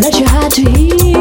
when you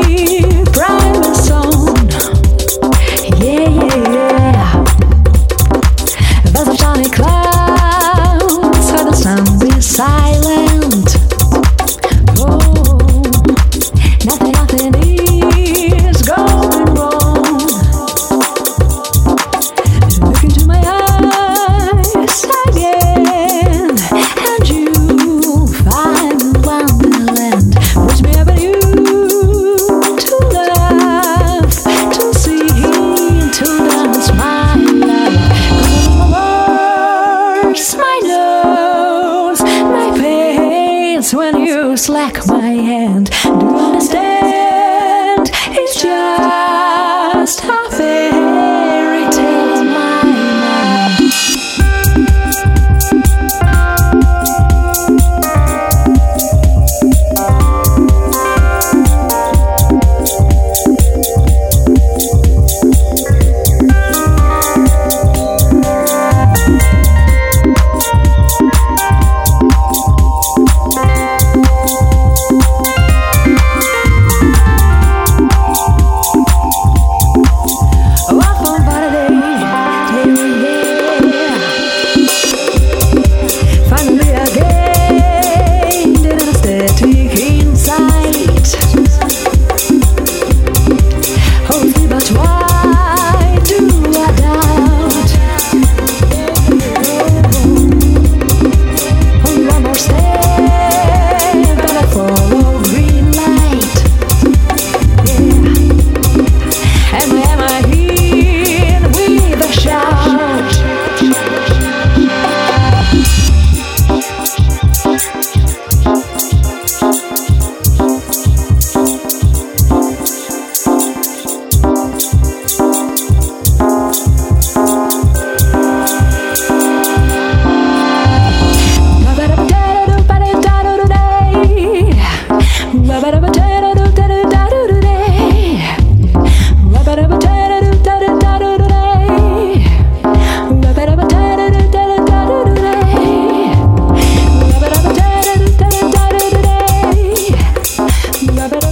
slack my hand. Do you understand? It's just.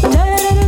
da da da